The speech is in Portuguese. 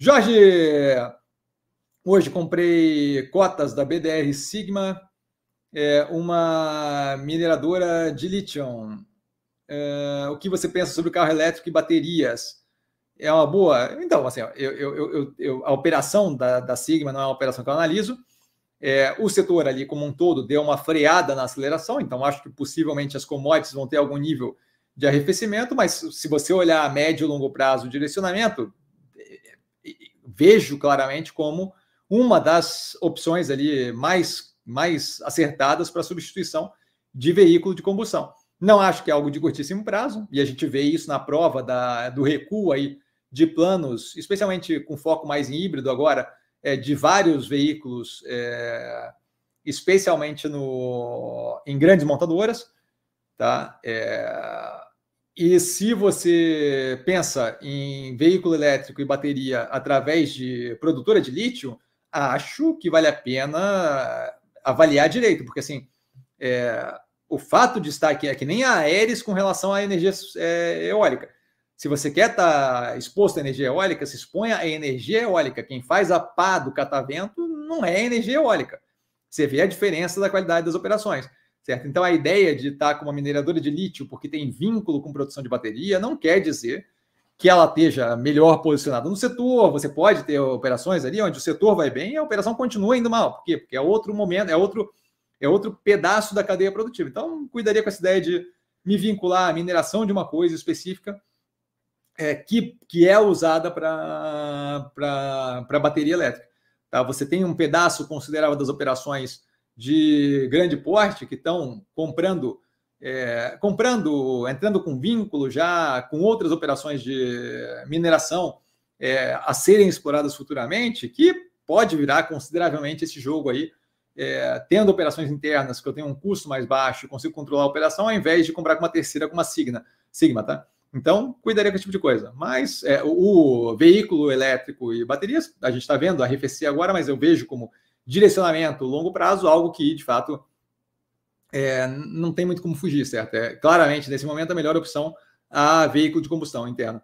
Jorge, hoje comprei cotas da BDR Sigma, é, uma mineradora de lítio. É, o que você pensa sobre carro elétrico e baterias? É uma boa? Então, assim, eu, eu, eu, a operação da, da Sigma não é uma operação que eu analiso. É, o setor ali como um todo deu uma freada na aceleração, então acho que possivelmente as commodities vão ter algum nível de arrefecimento, mas se você olhar a médio e longo prazo o direcionamento, vejo claramente como uma das opções ali mais, mais acertadas para substituição de veículo de combustão. Não acho que é algo de curtíssimo prazo, e a gente vê isso na prova da, do recuo aí de planos, especialmente com foco mais em híbrido agora, é, de vários veículos, é, especialmente no, em grandes montadoras. Tá? É, e se você pensa em veículo elétrico e bateria através de produtora de lítio, acho que vale a pena avaliar direito, porque assim, é, o fato de estar aqui é que nem a Aeres com relação à energia é, eólica. Se você quer estar tá exposto à energia eólica, se exponha à energia eólica. Quem faz a pá do catavento não é energia eólica. Você vê a diferença da qualidade das operações. Certo? Então, a ideia de estar com uma mineradora de lítio porque tem vínculo com produção de bateria não quer dizer que ela esteja melhor posicionada no setor. Você pode ter operações ali onde o setor vai bem e a operação continua indo mal. Por quê? Porque é outro momento, é outro, é outro pedaço da cadeia produtiva. Então, cuidaria com essa ideia de me vincular à mineração de uma coisa específica é, que, que é usada para bateria elétrica. Tá? Você tem um pedaço considerável das operações de grande porte que estão comprando, é, comprando, entrando com vínculo já com outras operações de mineração é, a serem exploradas futuramente, que pode virar consideravelmente esse jogo aí, é, tendo operações internas que eu tenho um custo mais baixo, consigo controlar a operação, ao invés de comprar com uma terceira, com uma Sigma, Sigma tá? Então, cuidaria com esse tipo de coisa. Mas é, o, o veículo elétrico e baterias, a gente está vendo arrefecer agora, mas eu vejo como direcionamento longo prazo, algo que, de fato, é, não tem muito como fugir, certo? É, claramente, nesse momento, a melhor opção a veículo de combustão interno.